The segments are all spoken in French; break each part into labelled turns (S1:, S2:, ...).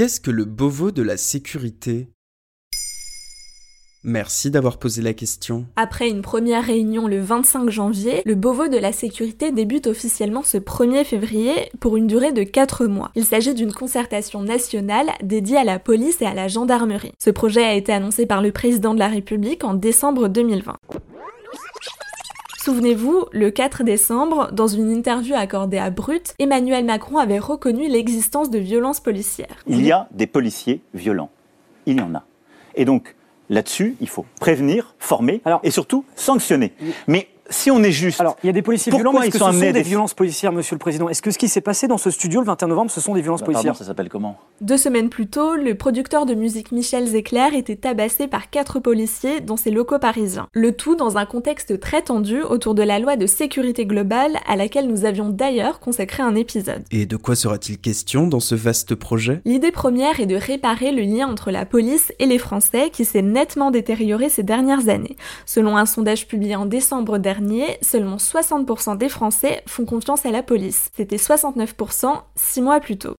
S1: Qu'est-ce que le Beauvau de la sécurité? Merci d'avoir posé la question.
S2: Après une première réunion le 25 janvier, le Beauvau de la sécurité débute officiellement ce 1er février pour une durée de 4 mois. Il s'agit d'une concertation nationale dédiée à la police et à la gendarmerie. Ce projet a été annoncé par le président de la République en décembre 2020. Souvenez-vous, le 4 décembre, dans une interview accordée à Brut, Emmanuel Macron avait reconnu l'existence de violences policières.
S3: Il y a des policiers violents. Il y en a. Et donc, là-dessus, il faut prévenir, former et surtout sanctionner. Mais si on est juste.
S4: Alors, il y a des policiers violents, mais est-ce que ce sont des, violences policières, monsieur le Président? Est-ce que ce qui s'est passé dans ce studio le 21 novembre, ce sont des violences
S3: bah,
S4: policières?
S3: ça s'appelle comment?
S2: Deux semaines plus tôt, le producteur de musique Michel Zecler était tabassé par quatre policiers dans ses locaux parisiens. Le tout dans un contexte très tendu autour de la loi de sécurité globale à laquelle nous avions d'ailleurs consacré un épisode.
S1: Et de quoi sera-t-il question dans ce vaste projet?
S2: L'idée première est de réparer le lien entre la police et les Français qui s'est nettement détérioré ces dernières années. Selon un sondage publié en décembre dernier, seulement 60% des Français font confiance à la police. C'était 69% six mois plus tôt.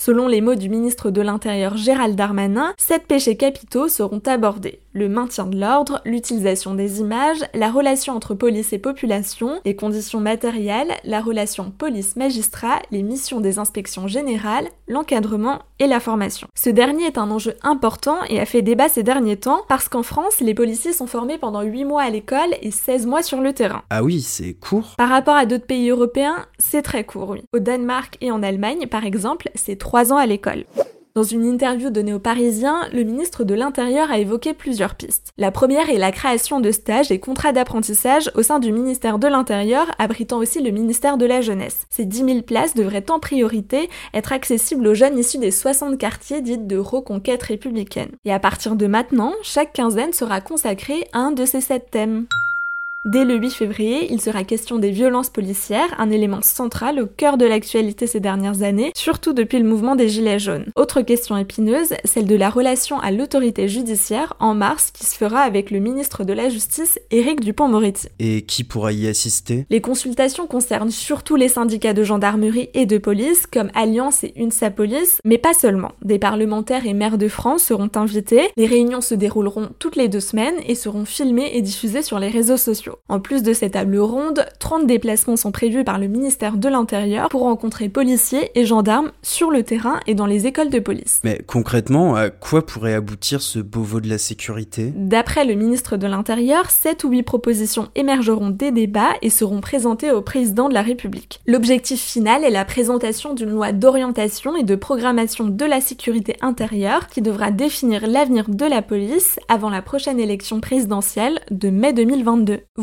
S2: Selon les mots du ministre de l'Intérieur Gérald Darmanin, sept péchés capitaux seront abordés. Le maintien de l'ordre, l'utilisation des images, la relation entre police et population, les conditions matérielles, la relation police-magistrat, les missions des inspections générales, l'encadrement et la formation. Ce dernier est un enjeu important et a fait débat ces derniers temps parce qu'en France, les policiers sont formés pendant 8 mois à l'école et 16 mois sur le terrain.
S1: Ah oui, c'est court.
S2: Par rapport à d'autres pays européens, c'est très court, oui. Au Danemark et en Allemagne, par exemple, c'est 3 ans à l'école. Dans une interview donnée aux Parisiens, le ministre de l'Intérieur a évoqué plusieurs pistes. La première est la création de stages et contrats d'apprentissage au sein du ministère de l'Intérieur, abritant aussi le ministère de la Jeunesse. Ces 10 000 places devraient en priorité être accessibles aux jeunes issus des 60 quartiers dites de reconquête républicaine. Et à partir de maintenant, chaque quinzaine sera consacrée à un de ces sept thèmes. Dès le 8 février, il sera question des violences policières, un élément central au cœur de l'actualité ces dernières années, surtout depuis le mouvement des Gilets jaunes. Autre question épineuse, celle de la relation à l'autorité judiciaire en mars qui se fera avec le ministre de la Justice, Éric Dupont-Moretti.
S1: Et qui pourra y assister?
S2: Les consultations concernent surtout les syndicats de gendarmerie et de police, comme Alliance et UNSA Police, mais pas seulement. Des parlementaires et maires de France seront invités, les réunions se dérouleront toutes les deux semaines et seront filmées et diffusées sur les réseaux sociaux. En plus de ces tables rondes, 30 déplacements sont prévus par le ministère de l'Intérieur pour rencontrer policiers et gendarmes sur le terrain et dans les écoles de police.
S1: Mais concrètement, à quoi pourrait aboutir ce Beauvau de la sécurité?
S2: D'après le ministre de l'Intérieur, 7 ou 8 propositions émergeront des débats et seront présentées au président de la République. L'objectif final est la présentation d'une loi d'orientation et de programmation de la sécurité intérieure qui devra définir l'avenir de la police avant la prochaine élection présidentielle de mai 2022.